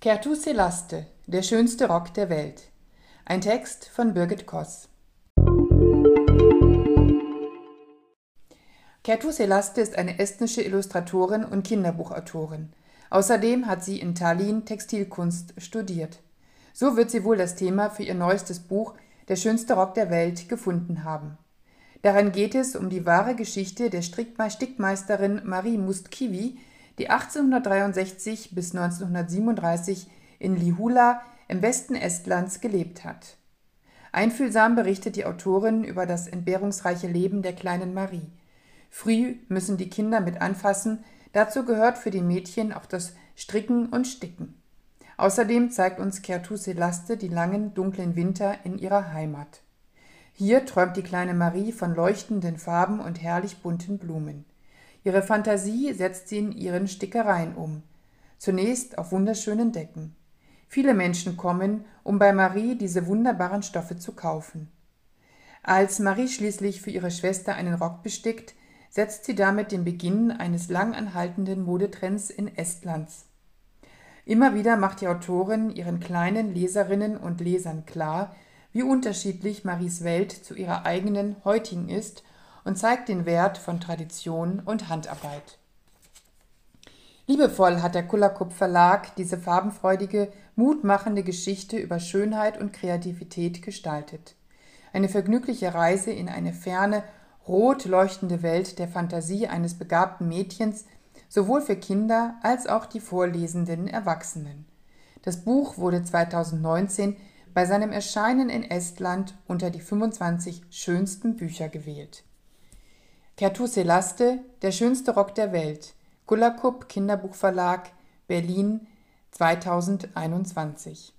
Kertu Selaste, der schönste Rock der Welt. Ein Text von Birgit Koss. Kertu Selaste ist eine estnische Illustratorin und Kinderbuchautorin. Außerdem hat sie in Tallinn Textilkunst studiert. So wird sie wohl das Thema für ihr neuestes Buch Der schönste Rock der Welt gefunden haben. Darin geht es um die wahre Geschichte der Stickmeisterin Marie Mustkivi, die 1863 bis 1937 in Lihula im Westen Estlands gelebt hat. Einfühlsam berichtet die Autorin über das entbehrungsreiche Leben der kleinen Marie. Früh müssen die Kinder mit anfassen, dazu gehört für die Mädchen auch das Stricken und Sticken. Außerdem zeigt uns Kertu Selaste die langen, dunklen Winter in ihrer Heimat. Hier träumt die kleine Marie von leuchtenden Farben und herrlich bunten Blumen. Ihre Fantasie setzt sie in ihren Stickereien um. Zunächst auf wunderschönen Decken. Viele Menschen kommen, um bei Marie diese wunderbaren Stoffe zu kaufen. Als Marie schließlich für ihre Schwester einen Rock bestickt, setzt sie damit den Beginn eines lang anhaltenden Modetrends in Estlands. Immer wieder macht die Autorin ihren kleinen Leserinnen und Lesern klar, wie unterschiedlich Maries Welt zu ihrer eigenen heutigen ist und zeigt den Wert von Tradition und Handarbeit. Liebevoll hat der Kullerkupp Verlag diese farbenfreudige, mutmachende Geschichte über Schönheit und Kreativität gestaltet. Eine vergnügliche Reise in eine ferne, rot leuchtende Welt der Fantasie eines begabten Mädchens, sowohl für Kinder als auch die vorlesenden Erwachsenen. Das Buch wurde 2019 bei seinem Erscheinen in Estland unter die 25 schönsten Bücher gewählt. Kertu Selaste, der schönste Rock der Welt. Gullakup Kinderbuchverlag, Berlin 2021.